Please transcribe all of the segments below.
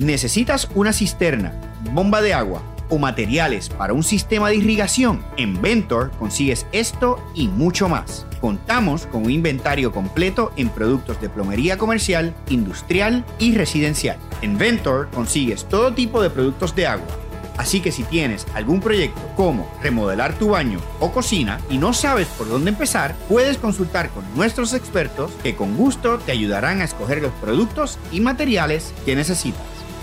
¿Necesitas una cisterna, bomba de agua o materiales para un sistema de irrigación? En Ventor consigues esto y mucho más. Contamos con un inventario completo en productos de plomería comercial, industrial y residencial. En Ventor consigues todo tipo de productos de agua Así que si tienes algún proyecto como remodelar tu baño o cocina y no sabes por dónde empezar, puedes consultar con nuestros expertos que con gusto te ayudarán a escoger los productos y materiales que necesitas.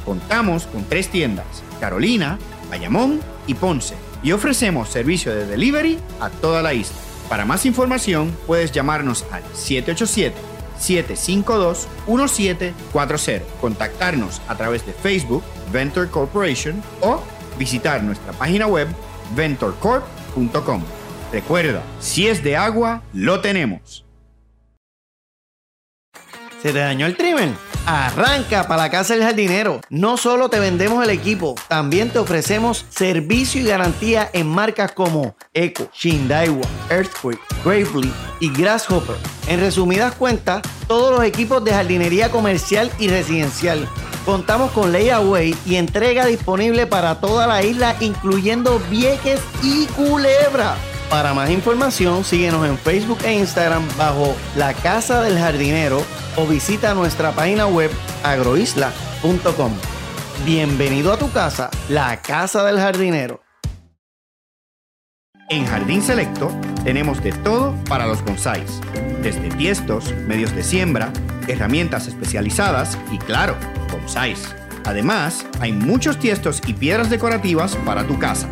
Contamos con tres tiendas, Carolina, Bayamón y Ponce, y ofrecemos servicio de delivery a toda la isla. Para más información puedes llamarnos al 787-752-1740, contactarnos a través de Facebook, Venture Corporation o visitar nuestra página web ventorcorp.com. Recuerda, si es de agua, lo tenemos. ¿Se te dañó el trimmer? Arranca para la casa del jardinero. No solo te vendemos el equipo, también te ofrecemos servicio y garantía en marcas como Eco, Shindaiwa, Earthquake, Gravely y Grasshopper. En resumidas cuentas, todos los equipos de jardinería comercial y residencial Contamos con layaway y entrega disponible para toda la isla, incluyendo Vieques y Culebra. Para más información, síguenos en Facebook e Instagram bajo La Casa del Jardinero o visita nuestra página web agroisla.com. Bienvenido a tu casa, La Casa del Jardinero. En Jardín Selecto tenemos de todo para los bonsáis, desde tiestos, medios de siembra, herramientas especializadas y claro, bonsáis. Además, hay muchos tiestos y piedras decorativas para tu casa.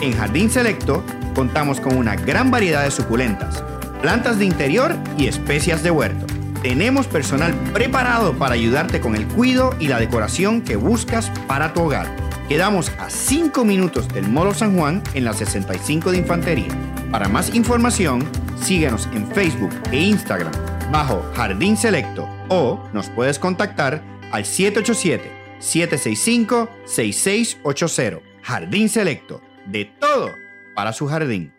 En Jardín Selecto contamos con una gran variedad de suculentas, plantas de interior y especias de huerto. Tenemos personal preparado para ayudarte con el cuidado y la decoración que buscas para tu hogar. Quedamos a 5 minutos del Molo San Juan en la 65 de Infantería. Para más información, síguenos en Facebook e Instagram bajo Jardín Selecto o nos puedes contactar al 787-765-6680. Jardín Selecto, de todo para su jardín.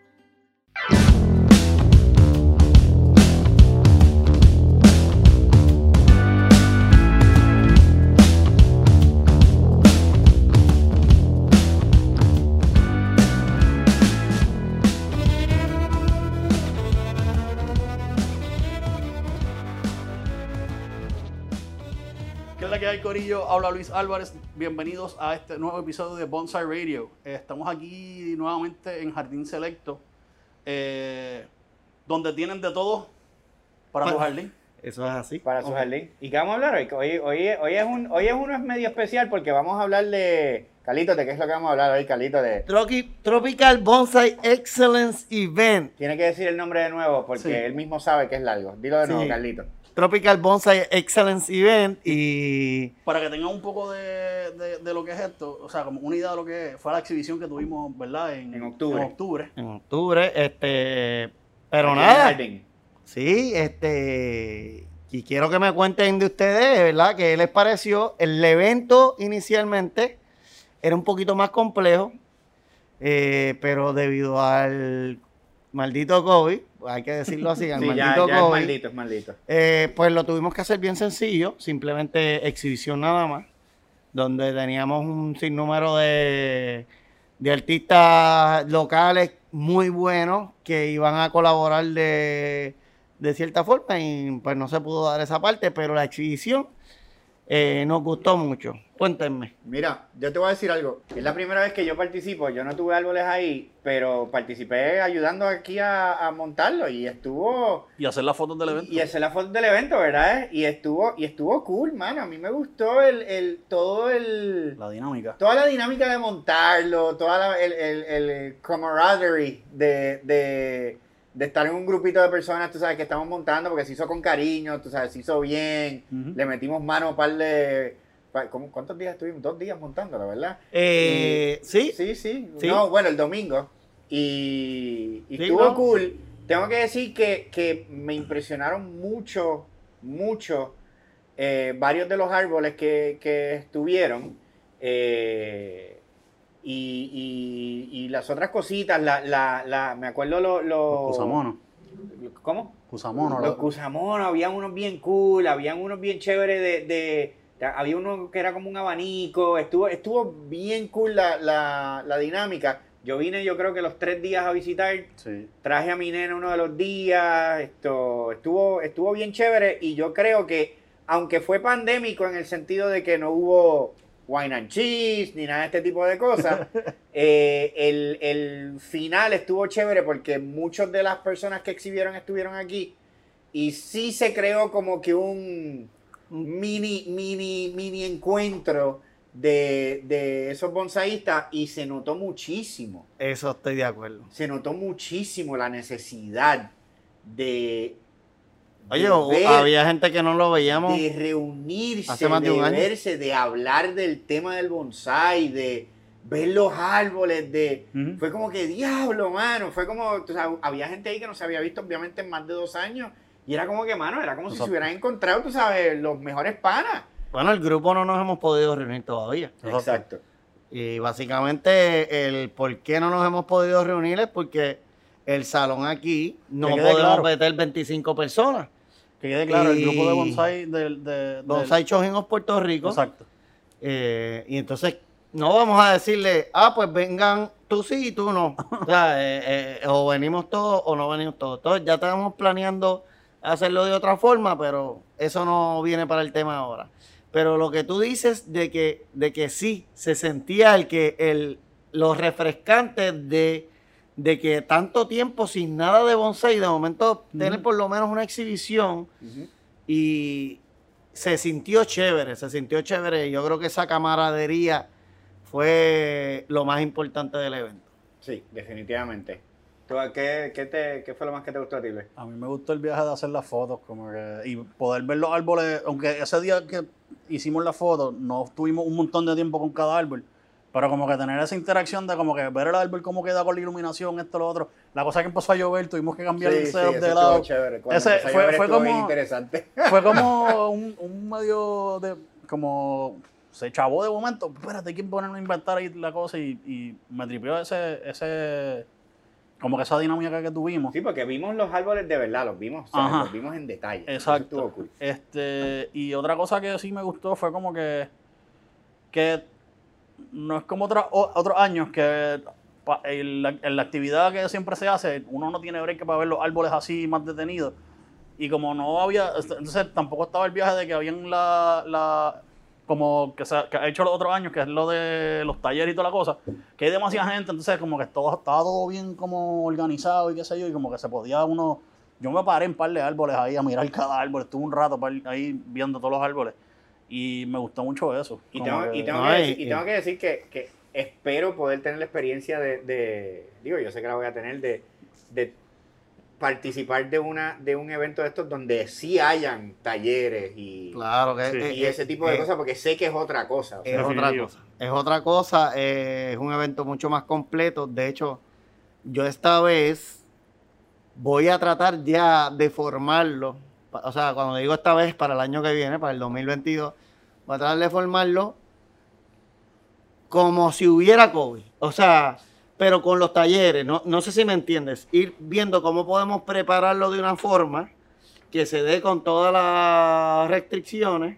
Corillo, habla Luis Álvarez. Bienvenidos a este nuevo episodio de Bonsai Radio. Eh, estamos aquí nuevamente en Jardín Selecto, eh, donde tienen de todo para, su jardín. Eso es así. Para su jardín. ¿Y qué vamos a hablar hoy? Hoy, hoy, hoy, es un, hoy es uno es medio especial porque vamos a hablar de. Calito, ¿de qué es lo que vamos a hablar hoy, Calito? De... Tropical Bonsai Excellence Event. Tiene que decir el nombre de nuevo porque él mismo sabe que es largo. Dilo de nuevo, Carlito. Tropical Bonsai Excellence Event y... Para que tengan un poco de, de, lo que es esto, o sea, como una idea de lo que fue la exhibición que tuvimos, ¿verdad? En, octubre. En octubre. En octubre, este... Pero nada. Sí, este... Y quiero que me cuenten de ustedes, ¿verdad? ¿Qué les pareció? El evento inicialmente era un poquito más complejo, eh, pero debido al maldito COVID, hay que decirlo así, al maldito COVID. Es maldito, es maldito. Eh, pues lo tuvimos que hacer bien sencillo, simplemente exhibición nada más, donde teníamos un sinnúmero de, de artistas locales muy buenos que iban a colaborar de, de cierta forma y pues no se pudo dar esa parte, pero la exhibición eh, nos gustó mucho. Cuéntenme. Mira, yo te voy a decir algo. Es la primera vez que yo participo. Yo no tuve árboles ahí, pero participé ayudando aquí a, montarlo y estuvo. Y hacer las fotos del evento. Y hacer las fotos del evento, ¿verdad? Y estuvo, y estuvo cool, mano. A mí me gustó el, el todo el. La dinámica. Toda la dinámica de montarlo, toda la, el, el, el camaraderie de, de de estar en un grupito de personas, tú sabes, que estamos montando, porque se hizo con cariño, tú sabes, se hizo bien, le metimos mano a un par de... ¿Cuántos días estuvimos? Dos días montándolo, ¿verdad? Eh, ¿sí? sí. Sí, No, bueno, el domingo. Y, estuvo cool. Tengo que decir que, me impresionaron mucho, mucho eh, varios de los árboles que, que estuvieron. Eh, y, y, las otras cositas, la, la, la, me acuerdo los... Lo, los cusamonos. ¿Cómo? Cusamonos. Los cusamonos, habían unos bien cool, habían unos bien chéveres de, de, Había uno que era como un abanico, estuvo, estuvo bien cool la, la, la dinámica. Yo vine, yo creo que los tres días a visitar. Sí. Traje a mi nena uno de los días. Esto estuvo, estuvo bien chévere. Y yo creo que, aunque fue pandémico en el sentido de que no hubo wine and cheese ni nada de este tipo de cosas, eh, el, el final estuvo chévere porque muchas de las personas que exhibieron estuvieron aquí. Y sí se creó como que un mini, mini, mini encuentro de, de esos bonsaístas y se notó muchísimo. Eso estoy de acuerdo. Se notó muchísimo la necesidad de. Oye, de o- ver, había gente que no lo veíamos. de reunirse, hace más de de, un año. verse, de hablar del tema del bonsai, de ver los árboles, de. Fue como que diablo, mano. Fue como. había gente ahí que no se había visto, obviamente, en más de dos años. Y era como que, mano, era como si se hubieran encontrado, tú sabes, los mejores panas. Bueno, el grupo no nos hemos podido reunir todavía. Exacto. Exacto. Y básicamente el por qué no nos hemos podido reunir es porque el salón aquí no podemos claro. meter 25 personas. Que quede claro, el grupo de bonsai. De, del- Bonsai Chojingos Puerto Rico. Exacto. Eh, y entonces no vamos a decirle, ah, pues vengan tú sí y tú no. O sea, eh, eh, o venimos todos o no venimos todos. Entonces ya estamos planeando hacerlo de otra forma, pero eso no viene para el tema ahora. Pero lo que tú dices de que, de que sí, se sentía el que el, los refrescantes de, de que tanto tiempo sin nada de bonsai, de momento tener por lo menos una exhibición y se sintió chévere, se sintió chévere. Yo creo que esa camaradería fue lo más importante del evento. Sí, definitivamente. ¿Tú, qué, qué, te, ¿Qué fue lo más que te gustó a ti, Luis? A mí me gustó el viaje de hacer las fotos, como que, y poder ver los árboles, aunque ese día que hicimos las fotos, no tuvimos un montón de tiempo con cada árbol, pero como que tener esa interacción de como que ver el árbol cómo queda con la iluminación, esto, lo otro. La cosa que empezó a llover, tuvimos que cambiar el setup de lado. chévere. Ese fue- como- interesante. Fue como un, un medio de, como, se chavó de momento, espérate, hay que ponerme a inventar ahí la cosa y, y me tripió ese, ese, como que esa dinámica que tuvimos. Sí, porque vimos los árboles de verdad, los vimos, los vimos en detalle. Exacto. cool. Este, y otra cosa que sí me gustó fue como que, que no es como otros otros años que en la, en la actividad que siempre se hace, uno no tiene break para ver los árboles así más detenidos. Y como no había, entonces tampoco estaba el viaje de que habían la, la como que se ha, que ha hecho los otros años, que es lo de los talleres y toda la cosa, que hay demasiada gente, entonces como que todo estaba todo bien como organizado y qué sé yo, y como que se podía uno, yo me paré en un par de árboles ahí a mirar cada árbol, estuve un rato ahí viendo todos los árboles y me gustó mucho eso. Y tengo, que- y tengo No, que, y- decir, y tengo que decir que, que espero poder tener la experiencia de, de- digo, yo sé que la voy a tener, de, de participar de una de un evento de estos donde sí hayan talleres y, Claro que Sí. y eh, ese tipo de eh, cosas, porque sé que es otra cosa. o sea, es otra cosa. Es otra cosa, eh, es un evento mucho más completo. De hecho, yo esta vez voy a tratar ya de formarlo. O sea, cuando digo esta vez, para el año que viene, para el 2022, voy a tratar de formarlo como si hubiera COVID. O sea, pero con los talleres, no, no sé si me entiendes, ir viendo cómo podemos prepararlo de una forma que se dé con todas las restricciones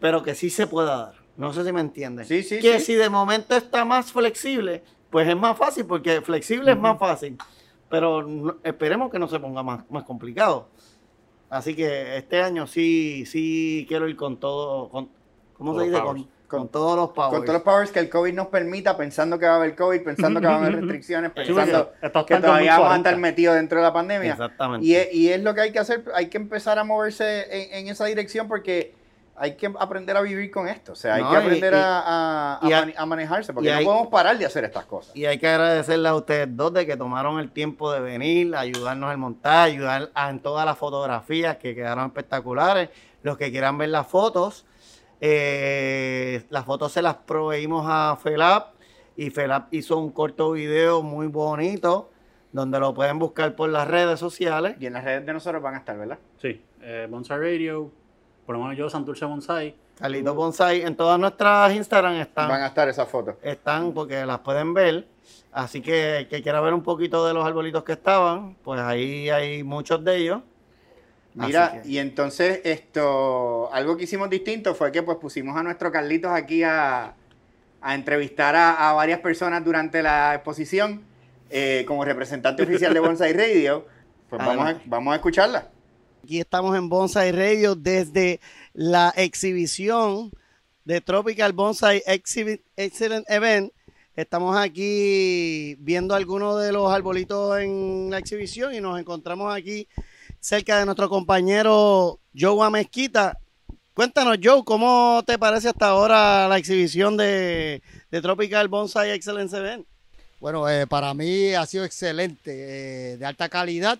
pero que sí se pueda dar. No sé si me entiendes. Sí, sí, que sí. si de momento está más flexible, pues es más fácil, porque flexible es más fácil. Pero no- esperemos que no se ponga más, más complicado. Así que este año sí, sí quiero ir con todo, con, ¿cómo se dice? powers. Con, con todos los powers. Con todos los powers que el COVID nos permita, pensando que va a haber COVID, pensando que va a haber restricciones, pensando que todavía vamos a 2040. estar metidos dentro de la pandemia. Exactamente. Y es, y es lo que hay que hacer, hay que empezar a moverse en, en esa dirección porque hay que aprender a vivir con esto. O sea, hay No, que aprender y- a, a- a y a- mane- a manejarse porque no hay- podemos parar de hacer estas cosas. Y hay que agradecerles a ustedes dos de que tomaron el tiempo de venir, ayudarnos al montar, ayudar a- en todas las fotografías que quedaron espectaculares. Los que quieran ver las fotos, eh, las fotos se las proveímos a Felap y Felap hizo un corto video muy bonito donde lo pueden buscar por las redes sociales. Y en las redes de nosotros van a estar, ¿verdad? Sí, eh, Bonsai Radio, por lo menos yo, Santurce Bonsai. Carlito Bonsai, en todas nuestras Instagram están. Van a estar esas fotos. están porque las pueden ver. Así que el que quiera ver un poquito de los arbolitos que estaban, pues ahí hay muchos de ellos. Mira, y entonces esto, algo que hicimos distinto fue que pues pusimos a nuestro Carlitos aquí a, entrevistar a, varias personas durante la exposición eh, como representante oficial de Bonsai Radio. Pues vamos a, vamos a escucharla. Aquí estamos en Bonsai Radio desde la exhibición de Tropical Bonsai Exhibit Excellent Event. Estamos aquí viendo algunos de los arbolitos en la exhibición y nos encontramos aquí cerca de nuestro compañero Joe Mezquita. Cuéntanos, Joe, ¿cómo te parece hasta ahora la exhibición de, Tropical Bonsai Excellence Event? Bueno, eh, para mí ha sido excelente, eh, de alta calidad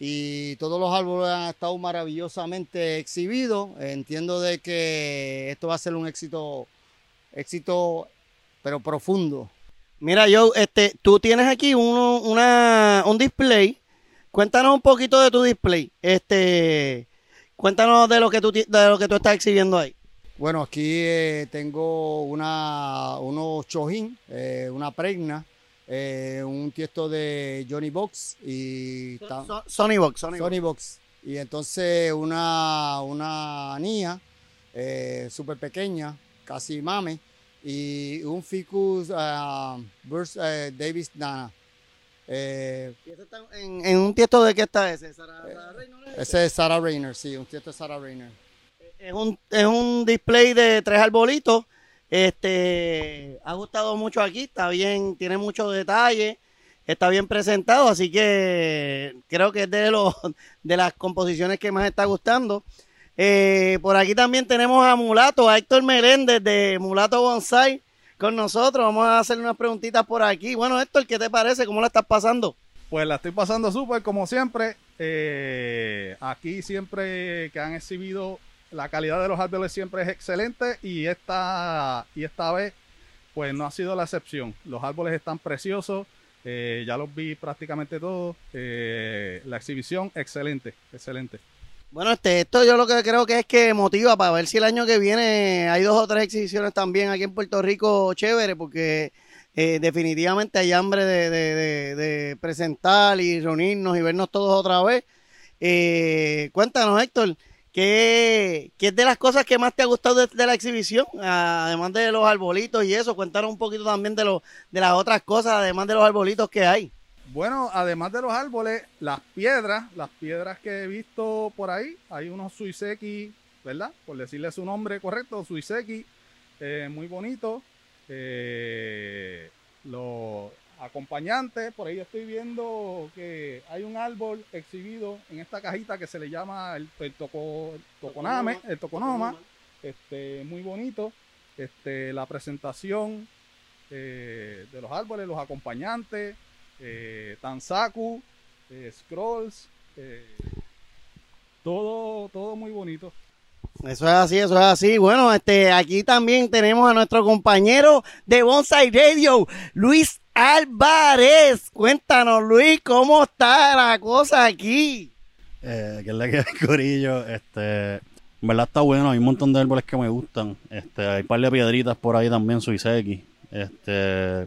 y todos los árboles han estado maravillosamente exhibidos. Entiendo de que esto va a ser un éxito, éxito, pero profundo. Mira, Joe, este, tú tienes aquí uno, una, un display Cuéntanos un poquito de tu display. Este, cuéntanos de lo que tú de lo que tú estás exhibiendo ahí. Bueno, aquí eh, tengo una, unos chojín, eh, una pregna, eh, un tiesto de Johnny Box y Sony Box, Sony, Box. Y entonces una, una súper pequeña, casi mame, y un Ficus uh, Burst Davis Nana. Eh, en, un tiesto de qué está ese? ¿Sarah, eh, ese es Sarah Rainer, sí, un tiesto de Sarah Rainer. Es un, es un display de tres arbolitos. Este ha gustado mucho aquí, está bien, tiene muchos detalles, está bien presentado, así que creo que es de los de las composiciones que más está gustando. Eh, por aquí también tenemos a Mulato, a Héctor Meléndez de Mulato Bonsai con nosotros. Vamos a hacer unas preguntitas por aquí. Bueno, Héctor, ¿qué te parece? ¿Cómo la estás pasando? Pues la estoy pasando súper, como siempre. Eh, aquí siempre que han exhibido la calidad de los árboles siempre es excelente y esta, y esta vez pues no ha sido la excepción. Los árboles están preciosos, eh, ya los vi prácticamente todos. Eh, la exhibición excelente, excelente. Bueno, este, esto yo lo que creo que es que motiva para ver si el año que viene hay dos o tres exhibiciones también aquí en Puerto Rico chévere, porque eh, definitivamente hay hambre de, presentar y reunirnos y vernos todos otra vez. Eh, cuéntanos, Héctor, ¿qué, ¿qué, es de las cosas que más te ha gustado de, la exhibición? Además de los arbolitos y eso, cuéntanos un poquito también de, lo, de las otras cosas, además de los arbolitos que hay. Bueno, además de los árboles, las piedras, las piedras que he visto por ahí, hay unos suiseki, ¿verdad? Por decirle su nombre correcto, suiseki, eh, muy bonito. Eh, los acompañantes, por ahí estoy viendo que hay un árbol exhibido en esta cajita que se le llama el, toconame, el toconoma, este, muy bonito. Este, la presentación eh, de los árboles, los acompañantes, eh, Tansaku, eh, Scrolls, eh, todo, todo muy bonito. Eso es así, eso es así. Bueno, este, aquí también tenemos a nuestro compañero de Bonsai Radio, Luis Álvarez. Cuéntanos, Luis, ¿cómo está la cosa aquí? Eh, que es la que Corillo, este, en verdad está bueno, hay un montón de árboles que me gustan. Este, hay un par de piedritas por ahí también, Suiseki. Este,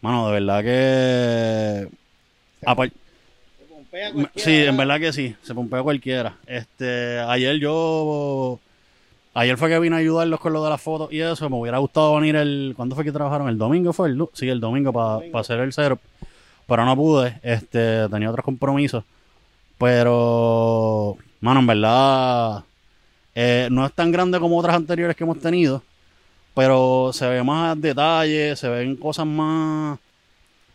Mano, de verdad que. sí, en verdad que sí, se pompea cualquiera. Este, ayer yo. Ayer fue que vine a ayudarlos con lo de las fotos y eso. Me hubiera gustado venir el. ¿Cuándo fue que trabajaron? ¿El domingo fue? El, sí, el domingo para hacer el cero. Pero no pude. Este, tenía otros compromisos. Pero. Mano, en verdad. Eh, no es tan grande como otras anteriores que hemos tenido pero se ve más detalles, se ven cosas más,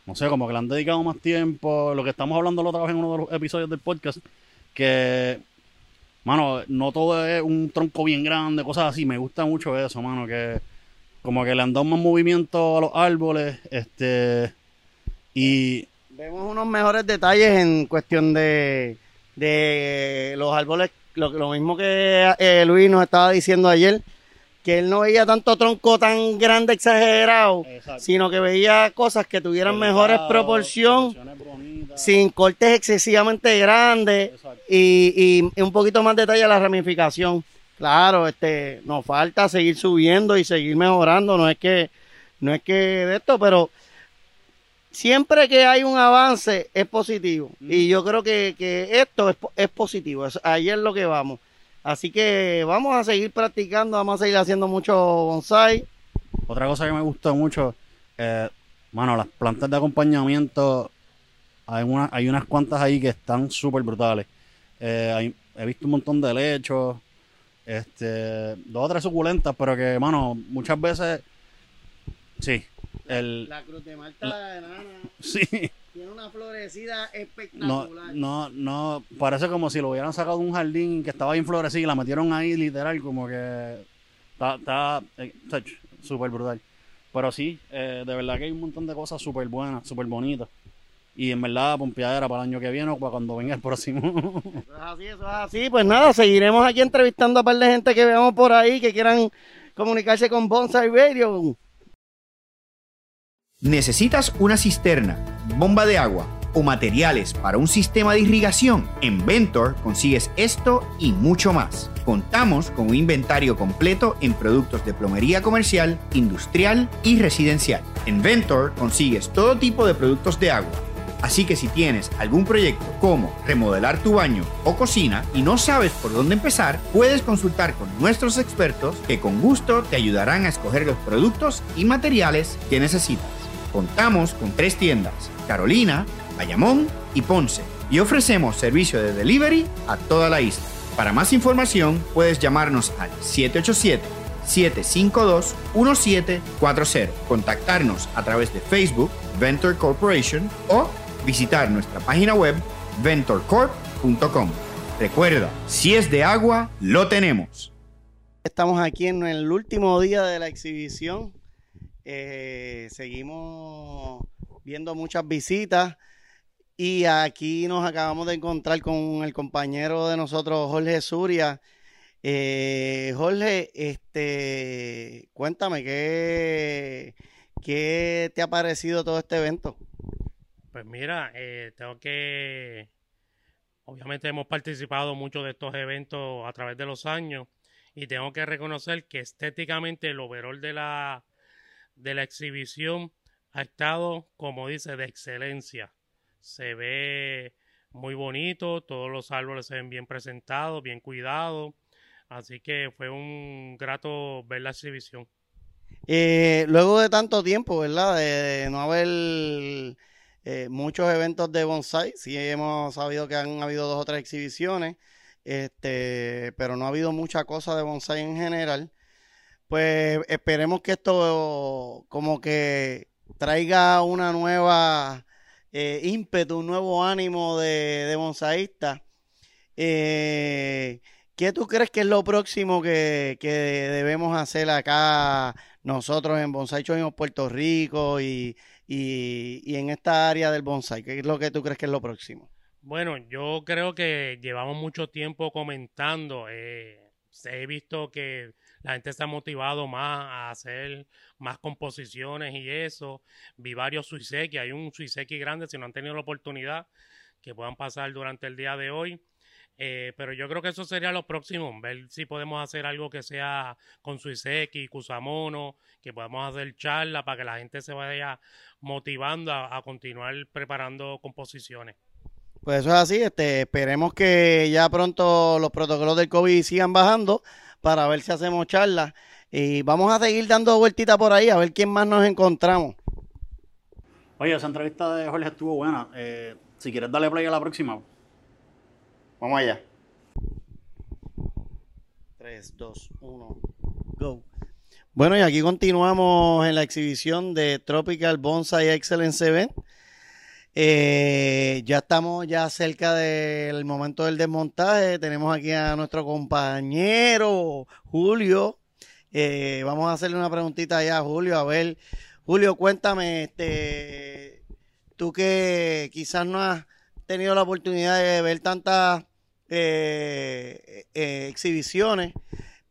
no sé, como que le han dedicado más tiempo, lo que estamos hablando la otra vez en uno de los episodios del podcast, que, mano, no todo es un tronco bien grande, cosas así, me gusta mucho eso, mano, que como que le han dado más movimiento a los árboles, este, y... Vemos unos mejores detalles en cuestión de, de los árboles, lo, mismo que eh, Luis nos estaba diciendo ayer, que él no veía tanto tronco tan grande exagerado, sino que veía cosas que tuvieran mejores proporción, sin cortes excesivamente grandes y, y, un poquito más detalle a la ramificación. Claro, este, nos falta seguir subiendo y seguir mejorando, no es que, no es que de esto, pero siempre que hay un avance es positivo. Y yo creo que, que esto es, es positivo. Es- ahí es lo que vamos. Así que vamos a seguir practicando, vamos a seguir haciendo mucho bonsai. Otra cosa que me gustó mucho, eh, mano, las plantas de acompañamiento, hay, una, hay unas cuantas ahí que están súper brutales. Eh, hay- he visto un montón de lechos, este, dos o tres suculentas, pero que, mano, muchas veces, sí, el, La cruz de Malta, sí, tiene una florecida no, espectacular. no, no, parece como si lo hubieran sacado de un jardín que estaba bien florecido y la metieron ahí literal, como que está, está eh, súper brutal. Pero sí, eh, de verdad que hay un montón de cosas súper buenas, súper bonitas. Y en verdad, pompeadera para el año que viene o para cuando venga el próximo. Eso es así, eso es así. Pues nada, seguiremos aquí entrevistando a un par de gente que veamos por ahí que quieran comunicarse con Bonsai Radio. ¿Necesitas una cisterna, bomba de agua o materiales para un sistema de irrigación? En Ventor consigues esto y mucho más. Contamos con un inventario completo en productos de plomería comercial, industrial y residencial. En Ventor consigues todo tipo de productos de agua. Así que si tienes algún proyecto como remodelar tu baño o cocina y no sabes por dónde empezar, puedes consultar con nuestros expertos que con gusto te ayudarán a escoger los productos y materiales que necesitas. Contamos con tres tiendas, Carolina, Bayamón y Ponce, y ofrecemos servicio de delivery a toda la isla. Para más información puedes llamarnos al 787-752-1740, contactarnos a través de Facebook, Ventor Corporation, o visitar nuestra página web ventorcorp.com. Recuerda, si es de agua, lo tenemos. Estamos aquí en el último día de la exhibición. Eh, seguimos viendo muchas visitas y aquí nos acabamos de encontrar con el compañero de nosotros, Jorge Suria. Eh, Jorge, este, cuéntame qué, qué te ha parecido todo este evento. Pues mira, eh, tengo que, obviamente hemos participado mucho de estos eventos a través de los años y tengo que reconocer que estéticamente el overall de la, de la exhibición ha estado, como dice, de excelencia. Se ve muy bonito, todos los árboles se ven bien presentados, bien cuidados, así que fue un grato ver la exhibición. Eh, luego de tanto tiempo, ¿verdad? De, de no haber eh, muchos eventos de bonsai, sí hemos sabido que han habido dos o tres exhibiciones, este, pero no ha habido mucha cosa de bonsai en general. Pues esperemos que esto como que traiga una nueva eh, ímpetu, un nuevo ánimo de, de bonsaístas. Eh, ¿qué tú crees que es lo próximo que, que debemos hacer acá nosotros en Bonsai Show en Puerto Rico y, y, y en esta área del bonsai? ¿Qué es lo que tú crees que es lo próximo? Bueno, yo creo que llevamos mucho tiempo comentando. eh, he visto que la gente se ha motivado más a hacer más composiciones y eso. Vi varios suiseki, hay un suiseki grande, si no han tenido la oportunidad, que puedan pasar durante el día de hoy. Eh, pero yo creo que eso sería lo próximo, ver si podemos hacer algo que sea con Suiseki, Kusamono, que podamos hacer charla para que la gente se vaya motivando a, continuar preparando composiciones. Pues eso es así, este, esperemos que ya pronto los protocolos del COVID sigan bajando para ver si hacemos charlas. Y vamos a seguir dando vueltitas por ahí a ver quién más nos encontramos. Oye, esa entrevista de Jorge estuvo buena. Eh, si quieres darle play a la próxima. Vamos allá. 3, 2, 1, go. Bueno, y aquí continuamos en la exhibición de Tropical Bonsai Excellence Event. Eh, ya estamos ya cerca del momento del desmontaje. Tenemos aquí a nuestro compañero Julio. Eh, vamos a hacerle una preguntita ya a Julio. A ver, Julio, cuéntame, este, tú que quizás no has tenido la oportunidad de ver tantas eh, eh, exhibiciones,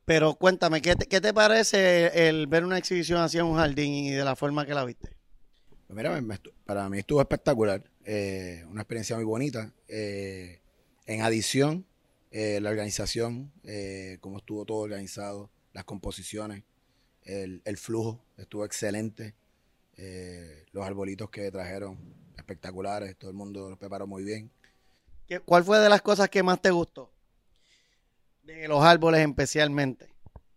pero cuéntame, ¿qué te, qué te parece el ver una exhibición así en un jardín y de la forma que la viste? Pues mira, me- estu- para mí estuvo espectacular, eh, una experiencia muy bonita. eh, en adición, eh, la organización, cómo estuvo todo organizado, las composiciones, el, el flujo estuvo excelente. Los arbolitos que trajeron espectaculares, todo el mundo los preparó muy bien. ¿Qué- ¿Cuál fue de las cosas que más te gustó? De los árboles especialmente.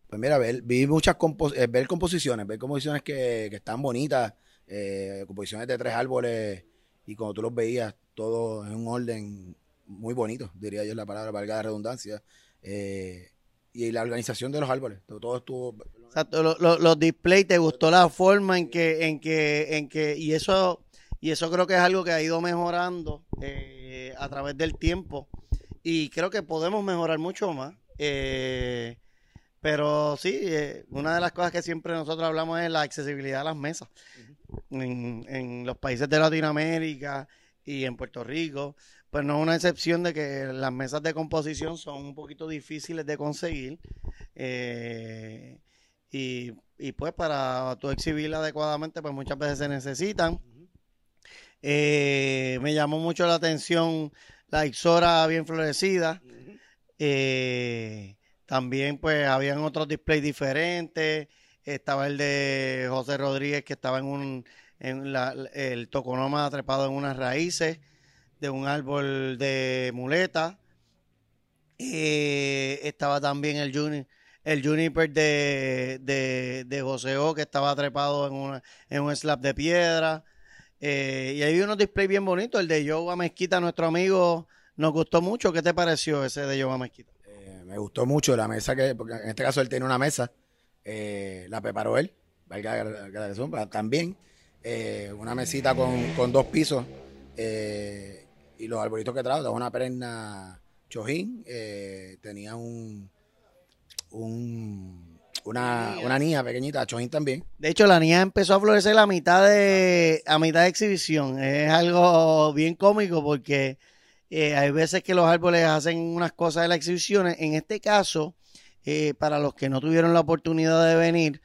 Pues mira, ver, vi muchas compo- eh, ver composiciones, ver composiciones que, que están bonitas, eh, composiciones de tres árboles y cuando tú los veías, todo en un orden muy bonito, diría yo la palabra, valga la redundancia. eh, y la organización de los árboles, todo, estuvo... O sea, tú- lo- lo- los displays, ¿te gustó la forma en que, en que, en que, y eso, y eso creo que es algo que ha ido mejorando eh, a través del tiempo. Y creo que podemos mejorar mucho más. Eh, pero sí, eh, una de las cosas que siempre nosotros hablamos es la accesibilidad a las mesas. En, en los países de Latinoamérica y en Puerto Rico, pues no es una excepción de que las mesas de composición son un poquito difíciles de conseguir. Eh, y, y pues para tú exhibirla adecuadamente, pues muchas veces se necesitan. Eh, me llamó mucho la atención la Ixora bien florecida. Eh, también pues habían otros displays diferentes. Estaba el de José Rodríguez que estaba en un en la, el toconoma trepado en unas raíces de un árbol de muleta. Eh, estaba también el Juni, el Juniper de, de, José O, que estaba trepado en, una, en un slab de piedra. Eh, y hay unos displays bien bonitos. El de Yoga Mezquita, nuestro amigo, nos gustó mucho. ¿Qué te pareció ese de Yoga Mezquita? Eh, me gustó mucho la mesa que, porque en este caso él tiene una mesa, eh, la preparó él, valga la también eh, una mesita con, con dos pisos eh, y los arbolitos que trajo, una perenne chojín, eh, tenía un, un una, una niña pequeñita, chojín también. De hecho, la niña empezó a florecer a mitad de, a mitad de exhibición. Es algo bien cómico porque eh, hay veces que los árboles hacen unas cosas en las exhibiciones. En este caso, eh, para los que no tuvieron la oportunidad de venir,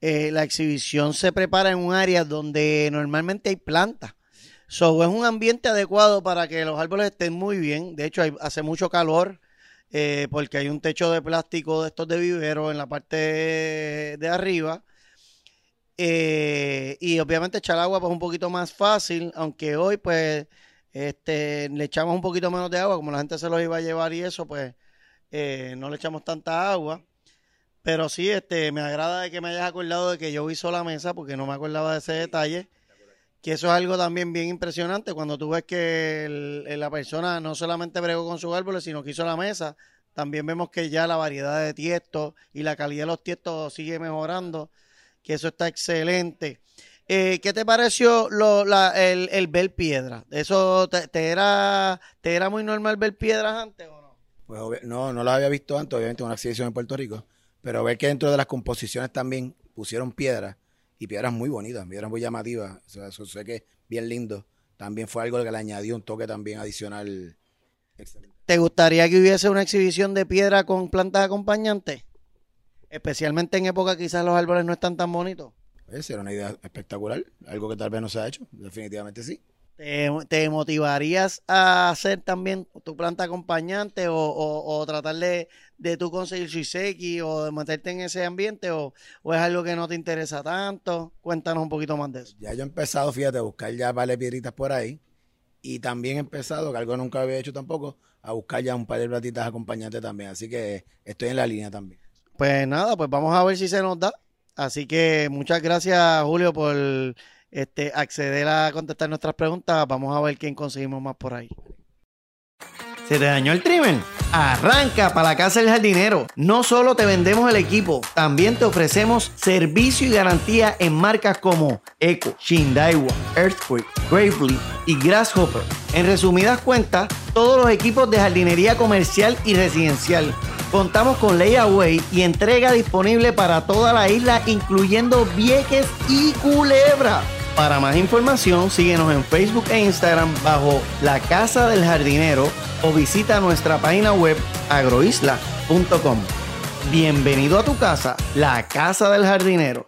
eh, la exhibición se prepara en un área donde normalmente hay plantas. So, es un ambiente adecuado para que los árboles estén muy bien. De hecho, hace mucho calor eh, porque hay un techo de plástico de estos de vivero en la parte de arriba. Eh, y obviamente echar agua pues un poquito más fácil, aunque hoy pues este, le echamos un poquito menos de agua, como la gente se los iba a llevar y eso, pues eh, no le echamos tanta agua. Pero sí, este, me agrada de que me hayas acordado de que yo hizo la mesa, porque no me acordaba de ese detalle. Que eso es algo también bien impresionante cuando tú ves que el- el- la persona no solamente bregó con sus árboles, sino que hizo la mesa. También vemos que ya la variedad de tiestos y la calidad de los tiestos sigue mejorando, que eso está excelente. Eh, ¿Qué te pareció lo- la- el, el ver piedras? ¿Eso te, te era, te era muy normal ver piedras antes o no? Pues no, no lo había visto antes, obviamente en una exhibición en Puerto Rico, pero ver que dentro de las composiciones también pusieron piedras y piedras muy bonitas, piedras muy llamativas, o sea, eso sé que es bien lindo. También fue algo que le añadió un toque también adicional. Excelente. ¿Te gustaría que hubiese una exhibición de piedra con plantas acompañantes? Especialmente en época quizás los árboles no están tan bonitos. Esa era una idea espectacular, algo que tal vez no se ha hecho, definitivamente sí. ¿Te, te motivarías a hacer también tu planta acompañante o, o- o tratar de, de tú conseguir Suiseki o de meterte en ese ambiente o, o es algo que no te interesa tanto? Cuéntanos un poquito más de eso. Ya yo he empezado, fíjate, a buscar ya de piedritas por ahí y también he empezado, que algo nunca había hecho tampoco, a buscar ya un par de platitas acompañantes también, así que estoy en la línea también. Pues nada, pues vamos a ver si se nos da. Así que muchas gracias, Julio, por este, acceder a contestar nuestras preguntas. Vamos a ver quién conseguimos más por ahí. ¿Se te dañó el trimmer? Arranca para la casa del jardinero. No solo te vendemos el equipo, también te ofrecemos servicio y garantía en marcas como Eco, Shindaiwa, Earthquake, Gravely y Grasshopper. En resumidas cuentas, todos los equipos de jardinería comercial y residencial. Contamos con layaway y entrega disponible para toda la isla, incluyendo Vieques y Culebra. Para más información, síguenos en Facebook e Instagram bajo La Casa del Jardinero o visita nuestra página web agroisla.com. Bienvenido a tu casa, La Casa del Jardinero.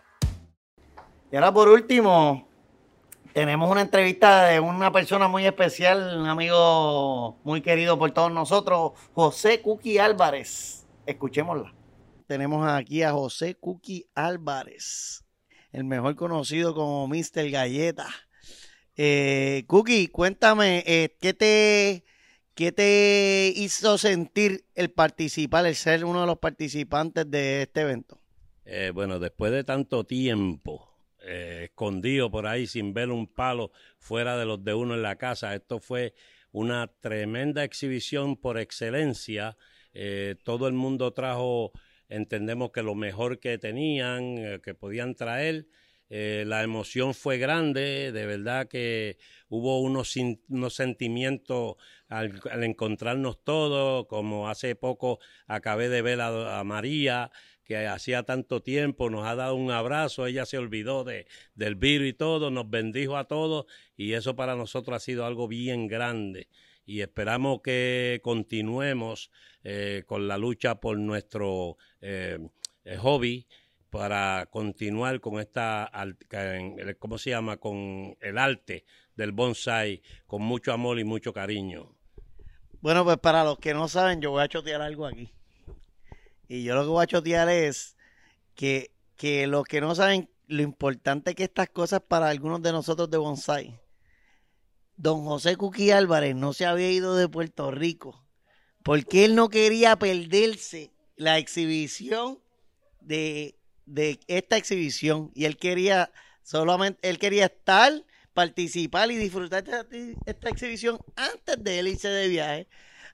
Y ahora por último, tenemos una entrevista de una persona muy especial, un amigo muy querido por todos nosotros, José Cuqui Álvarez. Escuchémosla. Tenemos aquí a José Cuqui Álvarez. El mejor conocido como Mr. Galleta. Eh, Cookie, cuéntame, eh, ¿qué te ¿Qué te hizo sentir el participar, el ser uno de los participantes de este evento? Eh, bueno, después de tanto tiempo eh, escondido por ahí sin ver un palo fuera de los de uno en la casa, esto fue una tremenda exhibición por excelencia. Eh, todo el mundo trajo, entendemos que lo mejor que tenían, que podían traer. la emoción fue grande, de verdad que hubo unos, unos sentimientos al, encontrarnos todos, como hace poco acabé de ver a, María, que hacía tanto tiempo, nos ha dado un abrazo, ella se olvidó de, del virus y todo, nos bendijo a todos y eso para nosotros ha sido algo bien grande y esperamos que continuemos eh, con la lucha por nuestro eh, eh, hobby para continuar con esta, ¿cómo se llama? Con el arte del bonsai, con mucho amor y mucho cariño. Bueno, pues para los que no saben, yo voy a chotear algo aquí. Y yo lo que voy a chotear es que, que los que no saben lo importante que estas cosas para algunos de nosotros de bonsai. Don José Cuqui Álvarez no se había ido de Puerto Rico porque él no quería perderse la exhibición de, de esta exhibición y él quería solamente, él quería estar participar y disfrutar de esta, exhibición antes de él irse de viaje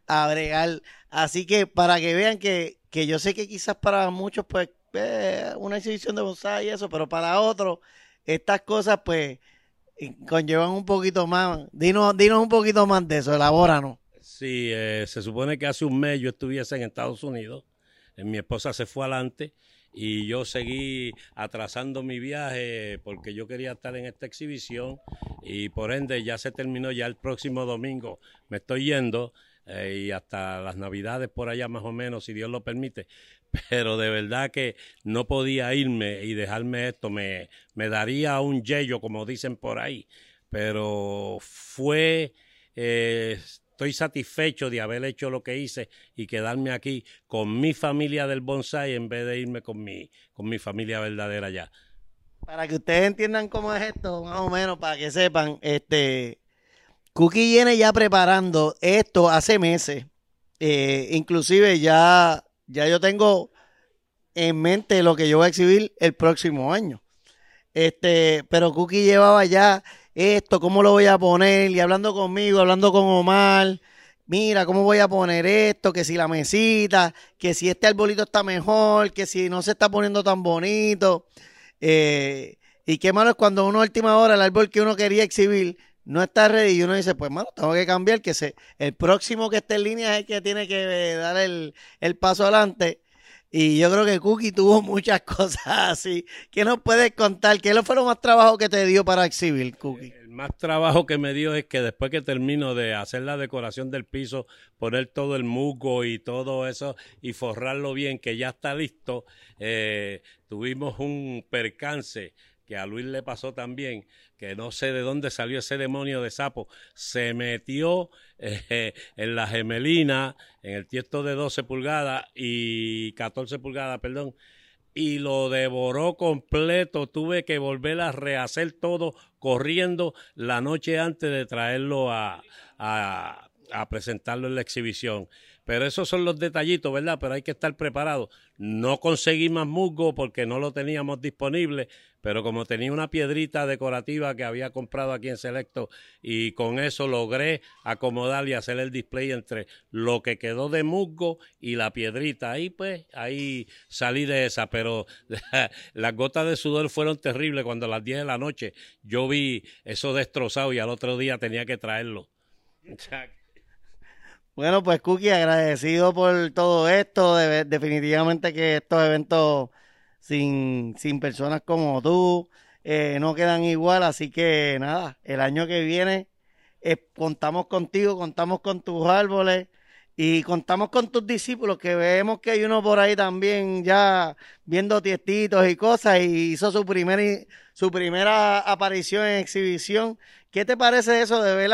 a bregar. Así que para que vean que, que yo sé que quizás para muchos, pues, eh, una exhibición de bonsai y eso, pero para otros, estas cosas, pues, conllevan un poquito más. Dinos, dinos un poquito más de eso, elabóranos. Sí, eh, se supone que hace un mes yo estuviese en Estados Unidos, mi esposa se fue adelante y yo seguí atrasando mi viaje porque yo quería estar en esta exhibición y por ende ya se terminó, ya el próximo domingo me estoy yendo eh, y hasta las navidades por allá más o menos, si Dios lo permite, pero de verdad que no podía irme y dejarme esto, me, me daría un yello como dicen por ahí, pero fue... Eh, estoy satisfecho de haber hecho lo que hice y quedarme aquí con mi familia del bonsai en vez de irme con mi, con mi familia verdadera ya. Para que ustedes entiendan cómo es esto, más o menos, para que sepan, este, Cookie viene ya preparando esto hace meses. Eh, inclusive ya, ya yo tengo en mente lo que yo voy a exhibir el próximo año. Este, pero Cookie llevaba ya esto, cómo lo voy a poner, y hablando conmigo, hablando con Omar, mira, cómo voy a poner esto, que si la mesita, que si este arbolito está mejor, que si no se está poniendo tan bonito. Eh, y qué malo es cuando uno a última hora, el árbol que uno quería exhibir, no está ready y uno dice, pues malo, tengo que cambiar, que se, el próximo que esté en línea es el que tiene que dar el, el paso adelante. Y yo creo que Cookie tuvo muchas cosas así. ¿Qué nos puedes contar? ¿Qué fue lo más trabajo que te dio para exhibir, Cookie? El más trabajo que me dio es que después que termino de hacer la decoración del piso, poner todo el musgo y todo eso y forrarlo bien, que ya está listo, eh, tuvimos un percance que a Luis le pasó también, que no sé de dónde salió ese demonio de sapo, se metió eh, en la gemelina, en el tiesto de 12 pulgadas y 14 pulgadas, perdón, y lo devoró completo. Tuve que volver a rehacer todo corriendo la noche antes de traerlo a, a, a presentarlo en la exhibición. Pero esos son los detallitos, ¿verdad? Pero hay que estar preparado. No conseguí más musgo porque no lo teníamos disponible, pero como tenía una piedrita decorativa que había comprado aquí en Selecto y con eso logré acomodar y hacer el display entre lo que quedó de musgo y la piedrita. Ahí pues, ahí salí de esa, pero las gotas de sudor fueron terribles cuando a las 10 de la noche yo vi eso destrozado y al otro día tenía que traerlo. Bueno, pues Cookie, agradecido por todo esto. definitivamente que estos eventos sin, sin personas como tú eh, no quedan igual. Así que nada, el año que viene eh, contamos contigo, contamos con tus árboles y contamos con tus discípulos, que vemos que hay uno por ahí también ya viendo tiestitos y cosas y hizo su, primer, su primera aparición en exhibición. ¿Qué te parece eso de ver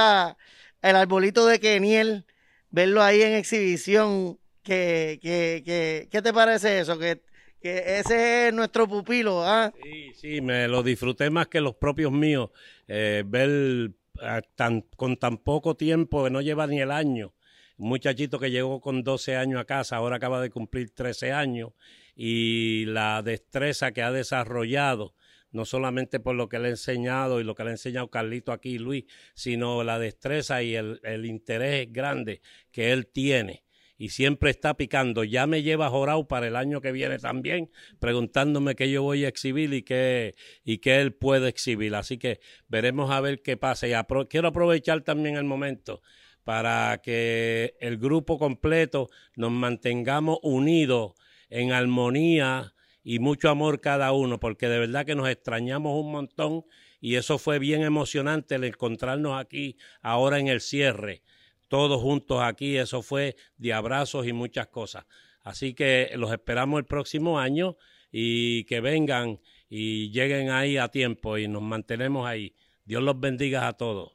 el arbolito de Keniel? Verlo ahí en exhibición, ¿qué, qué, qué, qué te parece eso? ¿Qué, que ese es nuestro pupilo, ¿ah? Sí, sí, me lo disfruté más que los propios míos. eh, ver ah, tan, con tan poco tiempo, que no lleva ni el año. Un muchachito que llegó con 12 años a casa, ahora acaba de cumplir 13 años, y la destreza que ha desarrollado, no solamente por lo que le ha enseñado y lo que le ha enseñado Carlito aquí Luis, sino la destreza y el, el interés grande que él tiene y siempre está picando. Ya me lleva jorado para el año que viene también, preguntándome qué yo voy a exhibir y qué, y qué él puede exhibir. Así que veremos a ver qué pasa. Y quiero aprovechar también el momento para que el grupo completo nos mantengamos unidos en armonía y mucho amor cada uno, porque de verdad que nos extrañamos un montón y eso fue bien emocionante el encontrarnos aquí ahora en el cierre todos juntos aquí, eso fue de abrazos y muchas cosas. Así que los esperamos el próximo año y que vengan y lleguen ahí a tiempo y nos mantenemos ahí. Dios los bendiga a todos.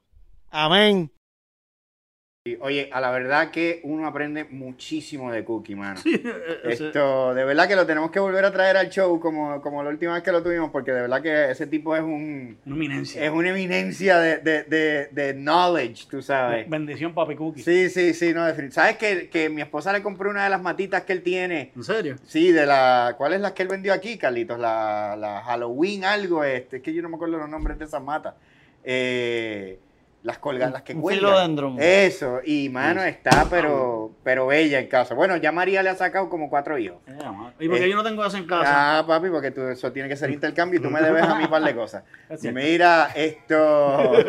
Amén. Oye, a la verdad que uno aprende muchísimo de Cookie, mano. Ese- Esto, de verdad que lo tenemos que volver a traer al show como, como la última vez que lo tuvimos, porque de verdad que ese tipo es un Una eminencia. es una eminencia de, de, de, de knowledge, tú sabes. Bendición, papi Cookie. Sí, sí, sí, no, definitivamente. ¿Sabes que, que mi esposa le compró una de las matitas que él tiene? ¿En serio? Sí, de la. ¿Cuál es la que él vendió aquí, Carlitos? La, la Halloween algo, este. Es que yo no me acuerdo los nombres de esas matas. Eh, las colgas, las que cuelgan. Eso, y mano, está pero, pero bella en casa. Bueno, ya María le ha sacado como cuatro hijos. Eh. ¿Y por qué Eh, yo no tengo eso en casa? Ah, papi, porque tú, eso tiene que ser intercambio y tú me debes a mí un par de cosas. Es. Mira, esto.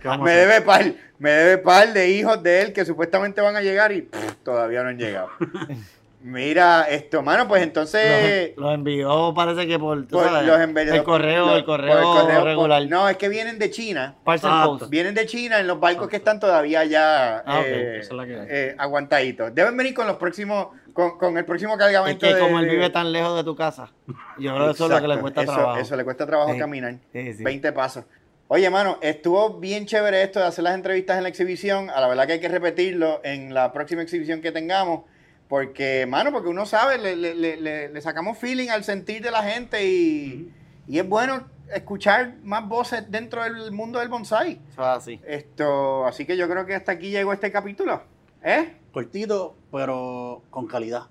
¿Qué vamos a me debe par, me debe par de hijos de él que supuestamente van a llegar y pff, todavía no han llegado. Mira, esto, mano, pues entonces. Los, los envió, parece que por, tú por sabes, los envió- el correo, los- el por correo, por- regular. no, es que vienen de China. Parcel Ah, post. Vienen de China en los barcos que están todavía ya Ah, ok, eh, esa es la que hay. eh, aguantaditos. Deben venir con los próximos, con, con el próximo Es cargamento que de- como él vive tan lejos de tu casa, yo creo que eso es lo que le cuesta eso- trabajo. Eso le cuesta trabajo Sí. caminar. Sí, sí. 20 pasos. Oye, mano, estuvo bien chévere esto de hacer las entrevistas en la exhibición. A la verdad que hay que repetirlo en la próxima exhibición que tengamos. Porque, mano, porque uno sabe, le, le- le- le- sacamos feeling al sentir de la gente y, y es bueno escuchar más voces dentro del mundo del bonsai. Eso es así. Esto, así que yo creo que hasta aquí llegó este capítulo. ¿Eh? Cortito, pero con calidad.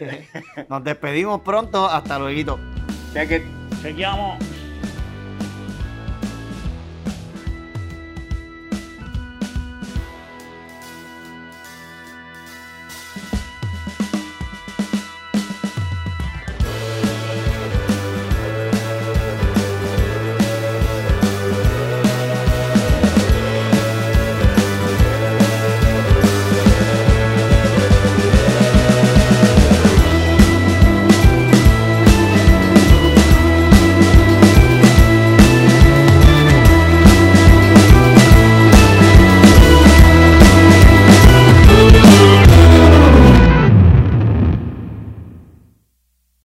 Nos despedimos pronto. Hasta luego. Que Chequeamos.